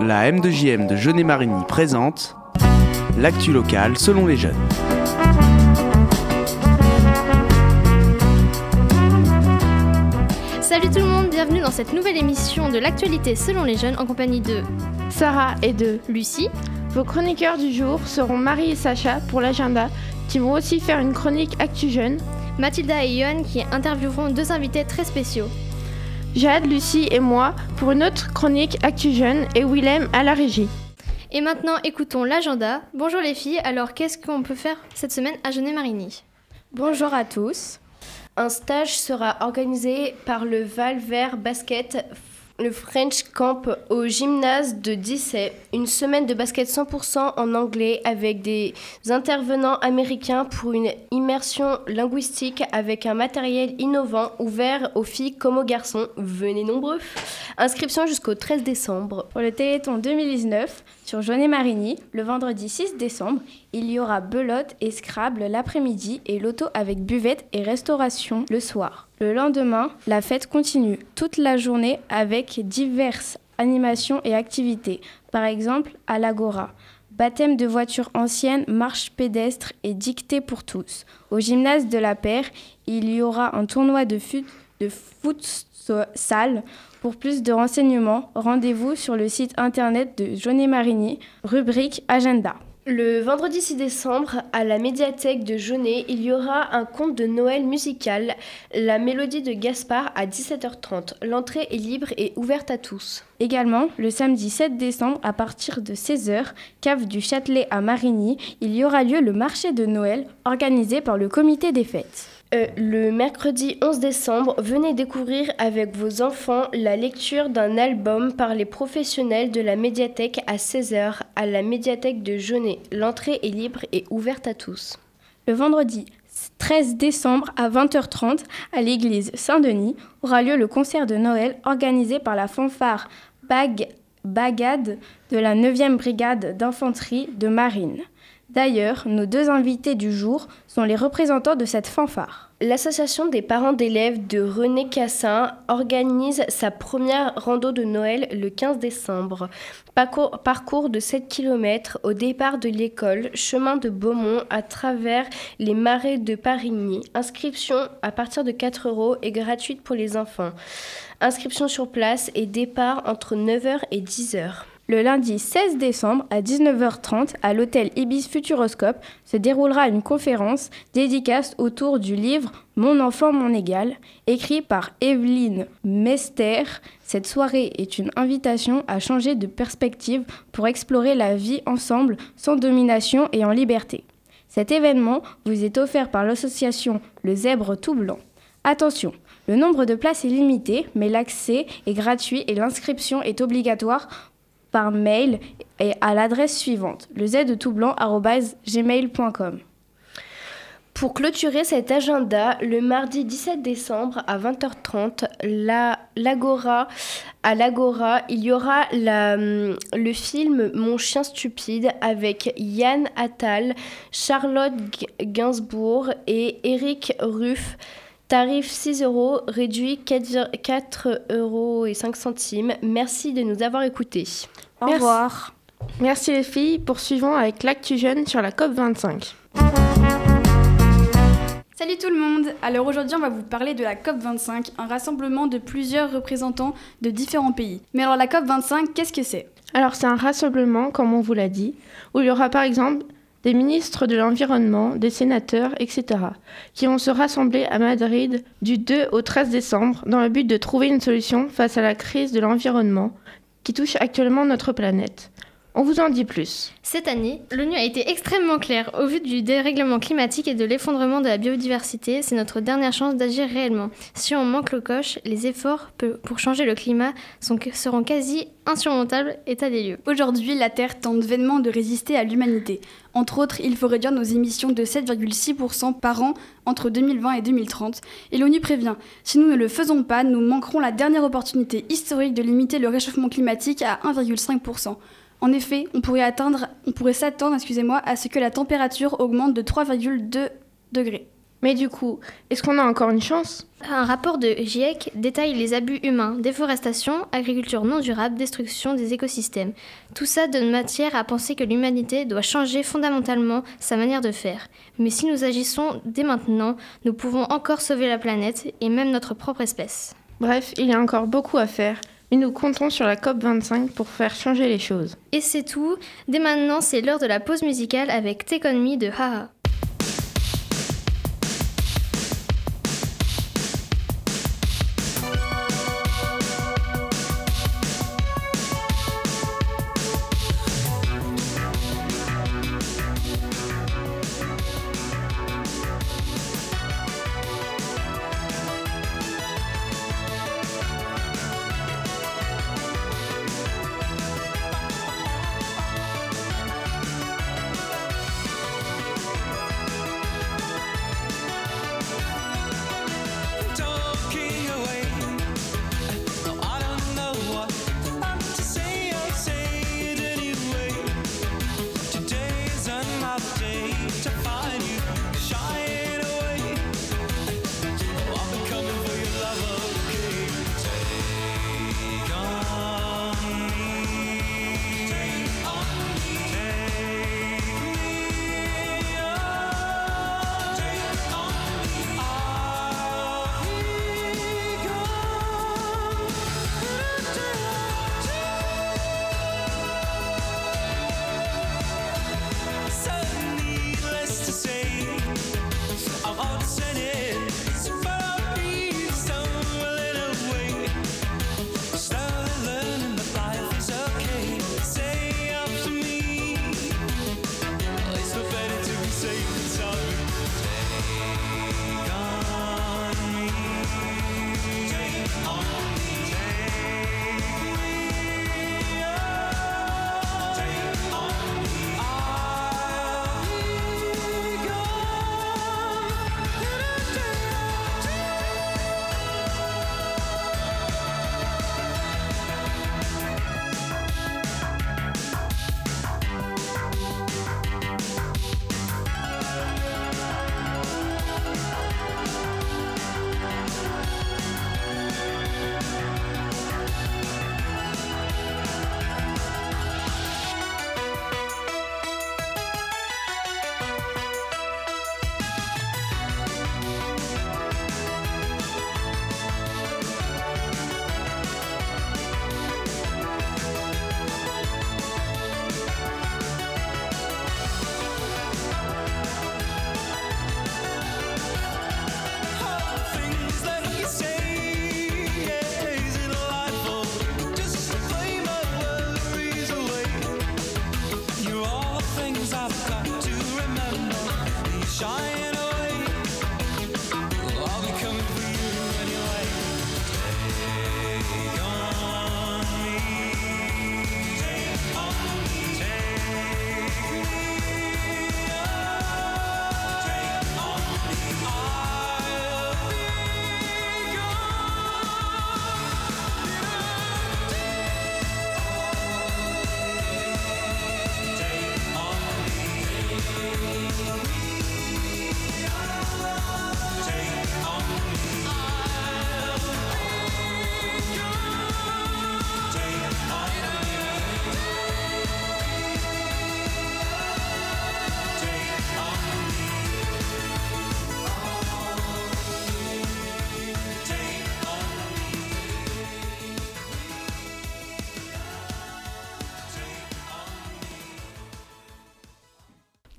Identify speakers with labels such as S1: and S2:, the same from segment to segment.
S1: La M2JM de Jeunet-Marigny présente l'actu locale selon les jeunes.
S2: Salut tout le monde, bienvenue dans cette nouvelle émission de l'actualité selon les jeunes en compagnie de
S3: Sarah et de
S2: Lucie.
S3: Vos chroniqueurs du jour seront Marie et Sacha pour l'agenda, qui vont aussi faire une chronique Actu Jeune.
S2: Mathilda et Yohan qui intervieweront deux invités très spéciaux.
S3: Jade, Lucie et moi pour une autre chronique Actu Jeune et Willem à la régie.
S2: Et maintenant, écoutons l'agenda. Bonjour les filles, alors qu'est-ce qu'on peut faire cette semaine à Jeunet-Marigny
S4: Bonjour à tous. Un stage sera organisé par le Val Vert Basket, le French Camp au gymnase de Dissay. Une semaine de basket 100% en anglais avec des intervenants américains pour une immersion linguistique avec un matériel innovant ouvert aux filles comme aux garçons. Venez nombreux. Inscription jusqu'au 13 décembre.
S5: Pour le Téléthon 2019, sur Jeunet-Marigny, le vendredi 6 décembre, il y aura belote et Scrabble l'après-midi et loto avec buvette et restauration le soir. Le lendemain, la fête continue toute la journée avec diverses animations et activités, par exemple à l'Agora. Baptême de voitures anciennes, marche pédestre et dictée pour tous. Au gymnase de la Paire, il y aura un tournoi de, fut de futsal. Pour plus de renseignements, rendez-vous sur le site internet de Jaunet-Marigny, rubrique Agenda.
S4: Le vendredi 6 décembre, à la médiathèque de Jaunet, il y aura un conte de Noël musical, La Mélodie de Gaspard à 17h30. L'entrée est libre et ouverte à tous.
S5: Également, le samedi 7 décembre, à partir de 16h, cave du Châtelet à Marigny, il y aura lieu le marché de Noël organisé par le comité des fêtes.
S4: Euh, le mercredi 11 décembre, venez découvrir avec vos enfants la lecture d'un album par les professionnels de la médiathèque à 16h à la médiathèque de Jaunet. L'entrée est libre et ouverte à tous.
S5: Le vendredi 13 décembre à 20h30 à l'église Saint-Denis aura lieu le concert de Noël organisé par la fanfare Bag Bagade de la 9e brigade d'infanterie de marine. D'ailleurs, nos deux invités du jour sont les représentants de cette fanfare.
S4: L'association des parents d'élèves de René Cassin organise sa première rando de Noël le 15 décembre. Parcours, de 7 km au départ de l'école, chemin de Beaumont à travers les marais de Parigny. Inscription à partir de 4 euros et gratuite pour les enfants. Inscription sur place et départ entre 9h et 10h.
S5: Le lundi 16 décembre à 19h30 à l'hôtel Ibis Futuroscope se déroulera une conférence dédicace autour du livre Mon enfant, mon égal, écrit par Evelyne Mester. Cette soirée est une invitation à changer de perspective pour explorer la vie ensemble sans domination et en liberté. Cet événement vous est offert par l'association Le Zèbre Tout Blanc. Attention, le nombre de places est limité, mais l'accès est gratuit et l'inscription est obligatoire par mail et à l'adresse suivante le gmail.com.
S4: Pour clôturer cet agenda, le mardi 17 décembre à 20h30, la, l'Agora, à l'Agora, il y aura la, le film Mon chien stupide avec Yann Attal, Charlotte Gainsbourg et Eric Ruff. Tarif 6 euros, réduit 4 euros et 5 centimes. Merci de nous avoir écoutés.
S3: Au Merci. revoir. Merci les filles. Poursuivons avec l'actu jeune sur la COP25.
S6: Salut tout le monde Alors aujourd'hui on va vous parler de la COP25, un rassemblement de plusieurs représentants de différents pays. Mais alors la COP25, qu'est-ce que c'est?
S3: Alors c'est un rassemblement, comme on vous l'a dit, où il y aura par exemple des ministres de l'Environnement, des sénateurs, etc., qui vont se rassembler à Madrid du 2 au 13 décembre dans le but de trouver une solution face à la crise de l'environnement qui touche actuellement notre planète. On vous en dit plus.
S2: Cette année, l'ONU a été extrêmement claire. Au vu du dérèglement climatique et de l'effondrement de la biodiversité, c'est notre dernière chance d'agir réellement. Si on manque le coche, les efforts pour changer le climat sont, seront quasi insurmontables, état des lieux.
S6: Aujourd'hui, la Terre tente vainement de résister à l'humanité. Entre autres, il faut réduire nos émissions de 7,6% par an entre 2020 et 2030. Et l'ONU prévient, si nous ne le faisons pas, nous manquerons la dernière opportunité historique de limiter le réchauffement climatique à 1,5%. En effet, on pourrait, atteindre, on pourrait s'attendre excusez-moi, à ce que la température augmente de 3,2 degrés.
S3: Mais du coup, est-ce qu'on a encore une chance?
S2: Un rapport de GIEC détaille les abus humains, déforestation, agriculture non durable, destruction des écosystèmes. Tout ça donne matière à penser que l'humanité doit changer fondamentalement sa manière de faire. Mais si nous agissons dès maintenant, nous pouvons encore sauver la planète et même notre propre espèce.
S3: Bref, il y a encore beaucoup à faire, mais nous comptons sur la COP25 pour faire changer les choses.
S2: Et c'est tout. Dès maintenant, c'est l'heure de la pause musicale avec Take Me de Haha.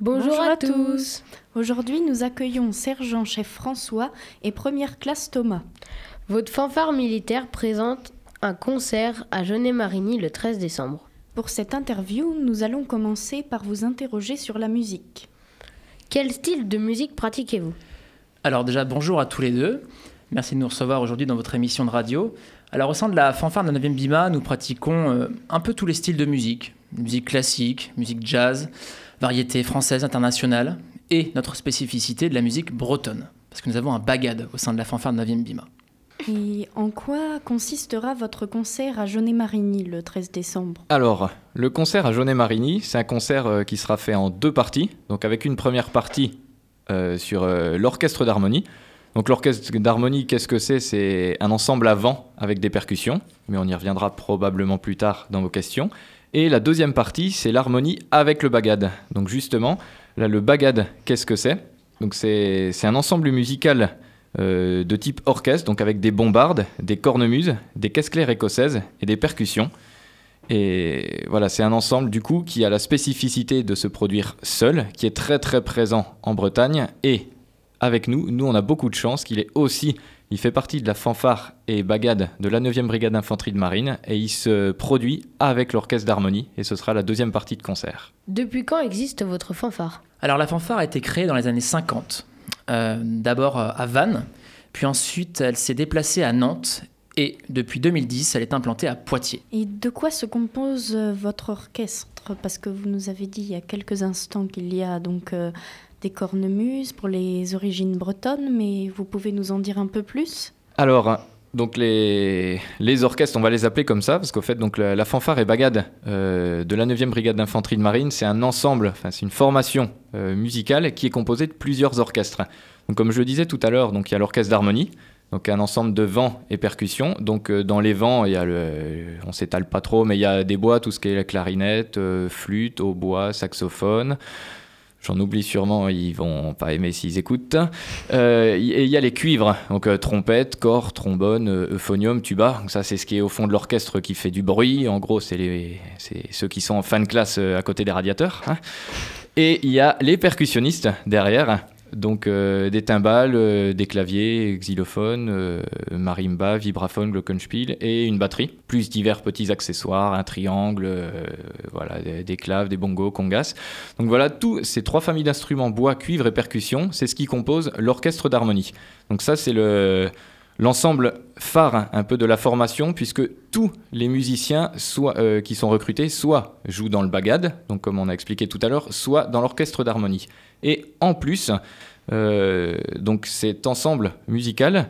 S7: Bonjour, à, tous. Aujourd'hui, nous accueillons sergent-chef François et première classe Thomas.
S8: Votre fanfare militaire présente un concert à Genet-Marigny le 13 décembre.
S7: Pour cette interview, nous allons commencer par vous interroger sur la musique.
S8: Quel style de musique pratiquez-vous?
S9: Alors déjà, bonjour à tous les deux. Merci de nous recevoir aujourd'hui dans votre émission de radio. Alors au sein de la fanfare de la 9e Bima, nous pratiquons euh, un peu tous les styles de musique. Musique classique, musique jazz, variété française, internationale, et notre spécificité de la musique bretonne. Parce que nous avons un bagade au sein de la fanfare de 9e Bima.
S7: Et en quoi consistera votre concert à Genet-Marigny le 13 décembre?
S10: Alors, le concert à Jaunet-Marigny, c'est un concert euh, qui sera fait en deux parties. Donc avec une première partie euh, sur euh, l'orchestre d'harmonie. Donc l'orchestre d'harmonie, qu'est-ce que c'est? C'est un ensemble à vent avec des percussions, mais on y reviendra probablement plus tard dans vos questions. Et la deuxième partie, c'est l'harmonie avec le bagad. Donc justement, là, le bagad, qu'est-ce que c'est? Donc c'est un ensemble musical euh, de type orchestre, donc avec des bombardes, des cornemuses, des caisses claires écossaises et des percussions. Et voilà, c'est un ensemble du coup qui a la spécificité de se produire seul, qui est très très présent en Bretagne et avec nous, nous on a beaucoup de chance qu'il est aussi, il fait partie de la fanfare et bagade de la 9e brigade d'infanterie de marine et il se produit avec l'orchestre d'harmonie et ce sera la deuxième partie de concert.
S8: Depuis quand existe votre fanfare?
S9: Alors la fanfare a été créée dans les années 50, euh, d'abord euh, à Vannes, puis ensuite elle s'est déplacée à Nantes et depuis 2010 elle est implantée à Poitiers.
S7: Et de quoi se compose euh, votre orchestre? Parce que vous nous avez dit il y a quelques instants qu'il y a donc euh, des cornemuses pour les origines bretonnes, mais vous pouvez nous en dire un peu plus?
S10: Alors, donc les, orchestres, on va les appeler comme ça, parce qu'au fait, donc la, fanfare et bagade euh, de la 9e brigade d'infanterie de marine, c'est un ensemble, enfin c'est une formation euh, musicale qui est composée de plusieurs orchestres. Donc comme je le disais tout à l'heure, donc il y a l'orchestre d'harmonie, donc un ensemble de vents et percussions. Donc euh, dans les vents, il y a le, on s'étale pas trop, mais il y a des bois, tout ce qui est la clarinette, flûte, hautbois, saxophone. J'en oublie sûrement, ils vont pas aimer s'ils écoutent. Euh, et il y a les cuivres, donc euh, trompette, corps, trombone, euh, euphonium, tuba. Ça, c'est ce qui est au fond de l'orchestre qui fait du bruit. En gros, c'est les- ceux qui sont en fin de classe euh, à côté des radiateurs. hein. Et il y a les percussionnistes derrière. Donc euh, des timbales, euh, des claviers, xylophones, euh, marimba, vibraphone, glockenspiel et une batterie, plus divers petits accessoires, un triangle, voilà, des, claves, des bongos, congas. Donc voilà, tous ces trois familles d'instruments bois, cuivre et percussion, c'est ce qui compose l'orchestre d'harmonie. Donc ça, c'est le l'ensemble phare un peu de la formation, puisque tous les musiciens soit, qui sont recrutés soit jouent dans le bagad, donc comme on a expliqué tout à l'heure, soit dans l'orchestre d'harmonie. Et en plus, euh, donc cet ensemble musical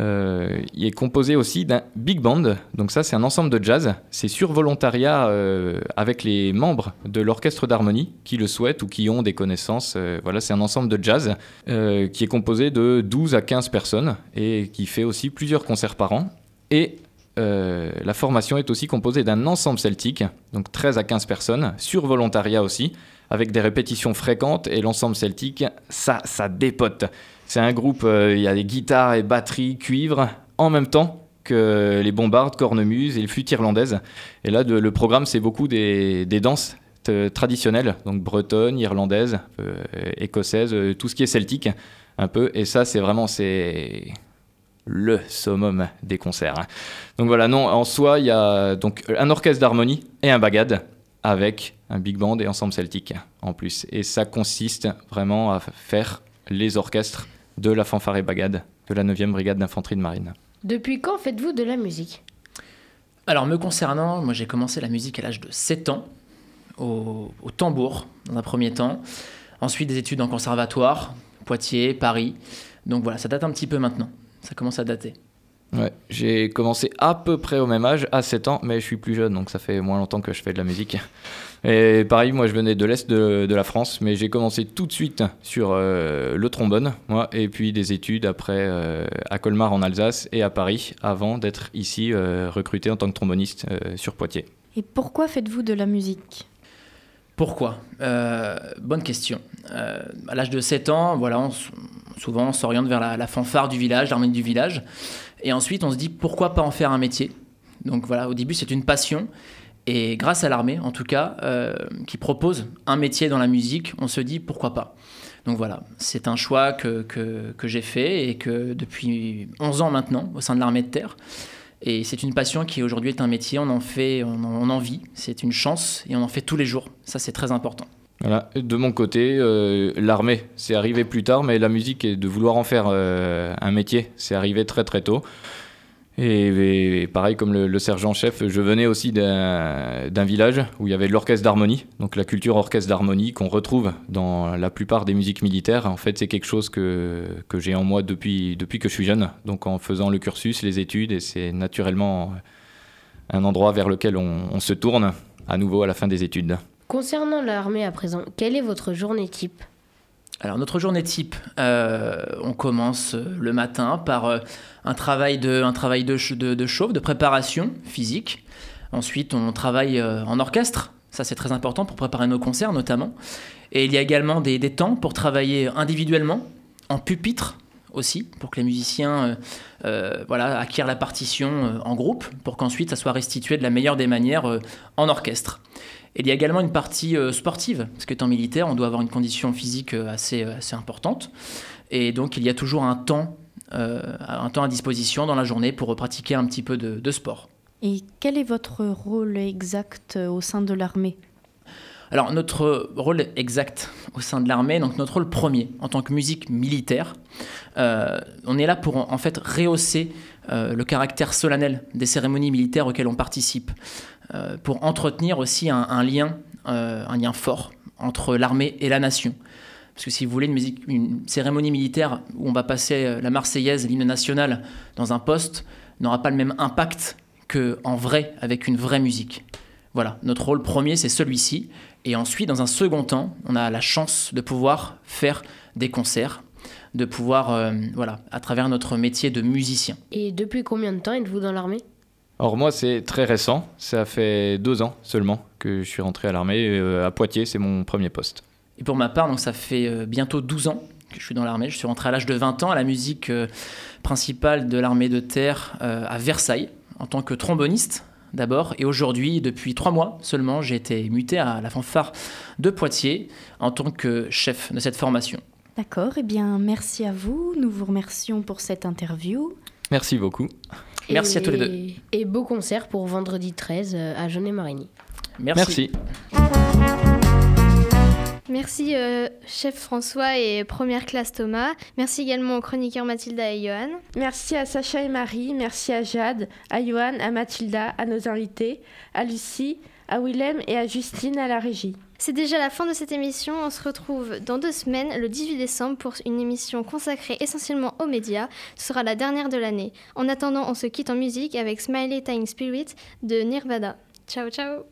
S10: euh, est composé aussi d'un big band. Donc ça, c'est un ensemble de jazz. C'est sur volontariat euh, avec les membres de l'orchestre d'harmonie qui le souhaitent ou qui ont des connaissances. Voilà, c'est un ensemble de jazz qui est composé de 12 à 15 personnes et qui fait aussi plusieurs concerts par an. Et la formation est aussi composée d'un ensemble celtique, donc 13 à 15 personnes, sur volontariat aussi, avec des répétitions fréquentes. Et l'ensemble celtique, ça, ça dépote. C'est un groupe, euh, il y a des guitares et batteries, cuivre, en même temps que les bombardes, cornemuses et les flûtes irlandaises. Et là, le programme, c'est beaucoup des, danses traditionnelles, donc bretonnes, irlandaises, euh, écossaises, euh, tout ce qui est celtique, un peu. Et ça, c'est vraiment, c'est le summum des concerts. Donc voilà, non, en soi, il y a donc un orchestre d'harmonie et un bagad avec un big band et ensemble celtique en plus. Et ça consiste vraiment à faire les orchestres de la fanfare et bagad de la 9e brigade d'infanterie de marine.
S8: Depuis quand faites-vous de la musique?
S9: Alors me concernant, moi j'ai commencé la musique à l'âge de 7 ans, au, au tambour dans un premier temps, ensuite des études en conservatoire, Poitiers, Paris. Donc voilà, ça date un petit peu maintenant, ça commence à dater.
S10: Ouais, j'ai commencé à peu près au même âge, à 7 ans, mais je suis plus jeune, donc ça fait moins longtemps que je fais de la musique. Et pareil, moi je venais de l'Est de, de la France, mais j'ai commencé tout de suite sur euh, le trombone, moi, et puis des études après euh, à Colmar en Alsace et à Paris, avant d'être ici euh, recruté en tant que tromboniste euh, sur Poitiers.
S7: Et pourquoi faites-vous de la musique?
S9: Pourquoi? Euh, Bonne question. Euh, à l'âge de 7 ans, voilà, on souvent on s'oriente vers la, la fanfare du village, l'harmonie du village. Et ensuite, on se dit pourquoi pas en faire un métier? Donc voilà, au début, c'est une passion. Et grâce à l'armée, en tout cas, euh, qui propose un métier dans la musique, on se dit pourquoi pas? Donc voilà, c'est un choix que, que, que j'ai fait et que depuis 11 ans maintenant, au sein de l'armée de terre. Et c'est une passion qui aujourd'hui est un métier, on en fait, on en, on en vit, c'est une chance et on en fait tous les jours. Ça, c'est très important.
S10: De mon côté, euh, l'armée, c'est arrivé plus tard, mais la musique et de vouloir en faire euh, un métier, c'est arrivé très très tôt. Et, pareil comme le, sergent-chef, je venais aussi d'un village où il y avait l'orchestre d'harmonie, donc la culture orchestre d'harmonie qu'on retrouve dans la plupart des musiques militaires. En fait, c'est quelque chose que, j'ai en moi depuis, que je suis jeune, donc en faisant le cursus, les études, et c'est naturellement un endroit vers lequel on se tourne à nouveau à la fin des études.
S8: Concernant l'armée à présent, quelle est votre journée type?
S9: Alors notre journée type, euh, on commence euh, le matin par euh, un travail, de, un travail de, de, de chauffe, de préparation physique. Ensuite, on travaille en orchestre. Ça, c'est très important pour préparer nos concerts notamment. Et il y a également des, des temps pour travailler individuellement, en pupitre aussi, pour que les musiciens euh, euh, voilà, acquièrent la partition euh, en groupe, pour qu'ensuite ça soit restitué de la meilleure des manières en orchestre. Il y a également une partie sportive, parce qu'étant militaire, on doit avoir une condition physique assez, assez importante. Et donc il y a toujours un temps, un temps à disposition dans la journée pour pratiquer un petit peu de, sport.
S7: Et quel est votre rôle exact au sein de l'armée?
S9: Alors notre rôle exact au sein de l'armée, donc notre rôle premier en tant que musique militaire, euh, on est là pour en fait rehausser euh, le caractère solennel des cérémonies militaires auxquelles on participe, euh, pour entretenir aussi un, lien, un lien fort entre l'armée et la nation. Parce que si vous voulez une, une cérémonie militaire où on va passer la Marseillaise, l'hymne national dans un poste, n'aura pas le même impact qu'en vrai, avec une vraie musique. Voilà, notre rôle premier, c'est celui-ci. Et ensuite, dans un second temps, on a la chance de pouvoir faire des concerts, de pouvoir, euh, voilà, à travers notre métier de musicien.
S8: Et depuis combien de temps êtes-vous dans l'armée?
S10: Alors moi, c'est très récent. Ça fait deux ans seulement que je suis rentré à l'armée. Euh, à Poitiers, c'est mon premier poste.
S9: Et pour ma part, donc ça fait euh, bientôt 12 ans que je suis dans l'armée. Je suis rentré à l'âge de 20 ans à la musique euh, principale de l'armée de terre euh, à Versailles, en tant que tromboniste d'abord. Et aujourd'hui, depuis trois mois seulement, j'ai été muté à la fanfare de Poitiers en tant que chef de cette formation.
S7: D'accord, eh bien merci à vous. Nous vous remercions pour cette interview.
S10: Merci beaucoup.
S9: Merci à tous les deux.
S8: Et- beau concert pour vendredi 13 euh, à Jeunet-Marigny.
S9: Merci.
S10: Merci.
S2: Merci, euh, chef François et première classe Thomas. Merci également aux chroniqueurs Mathilda et Johan.
S3: Merci à Sacha et Marie, merci à Jade, à Johan, à Mathilda, à nos invités, à Lucie, à Willem et à Justine à la régie.
S2: C'est déjà la fin de cette émission. On se retrouve dans deux semaines, le 18 décembre, pour une émission consacrée essentiellement aux médias. Ce sera la dernière de l'année. En attendant, on se quitte en musique avec Smiley Time Spirit de Nirvana. Ciao, ciao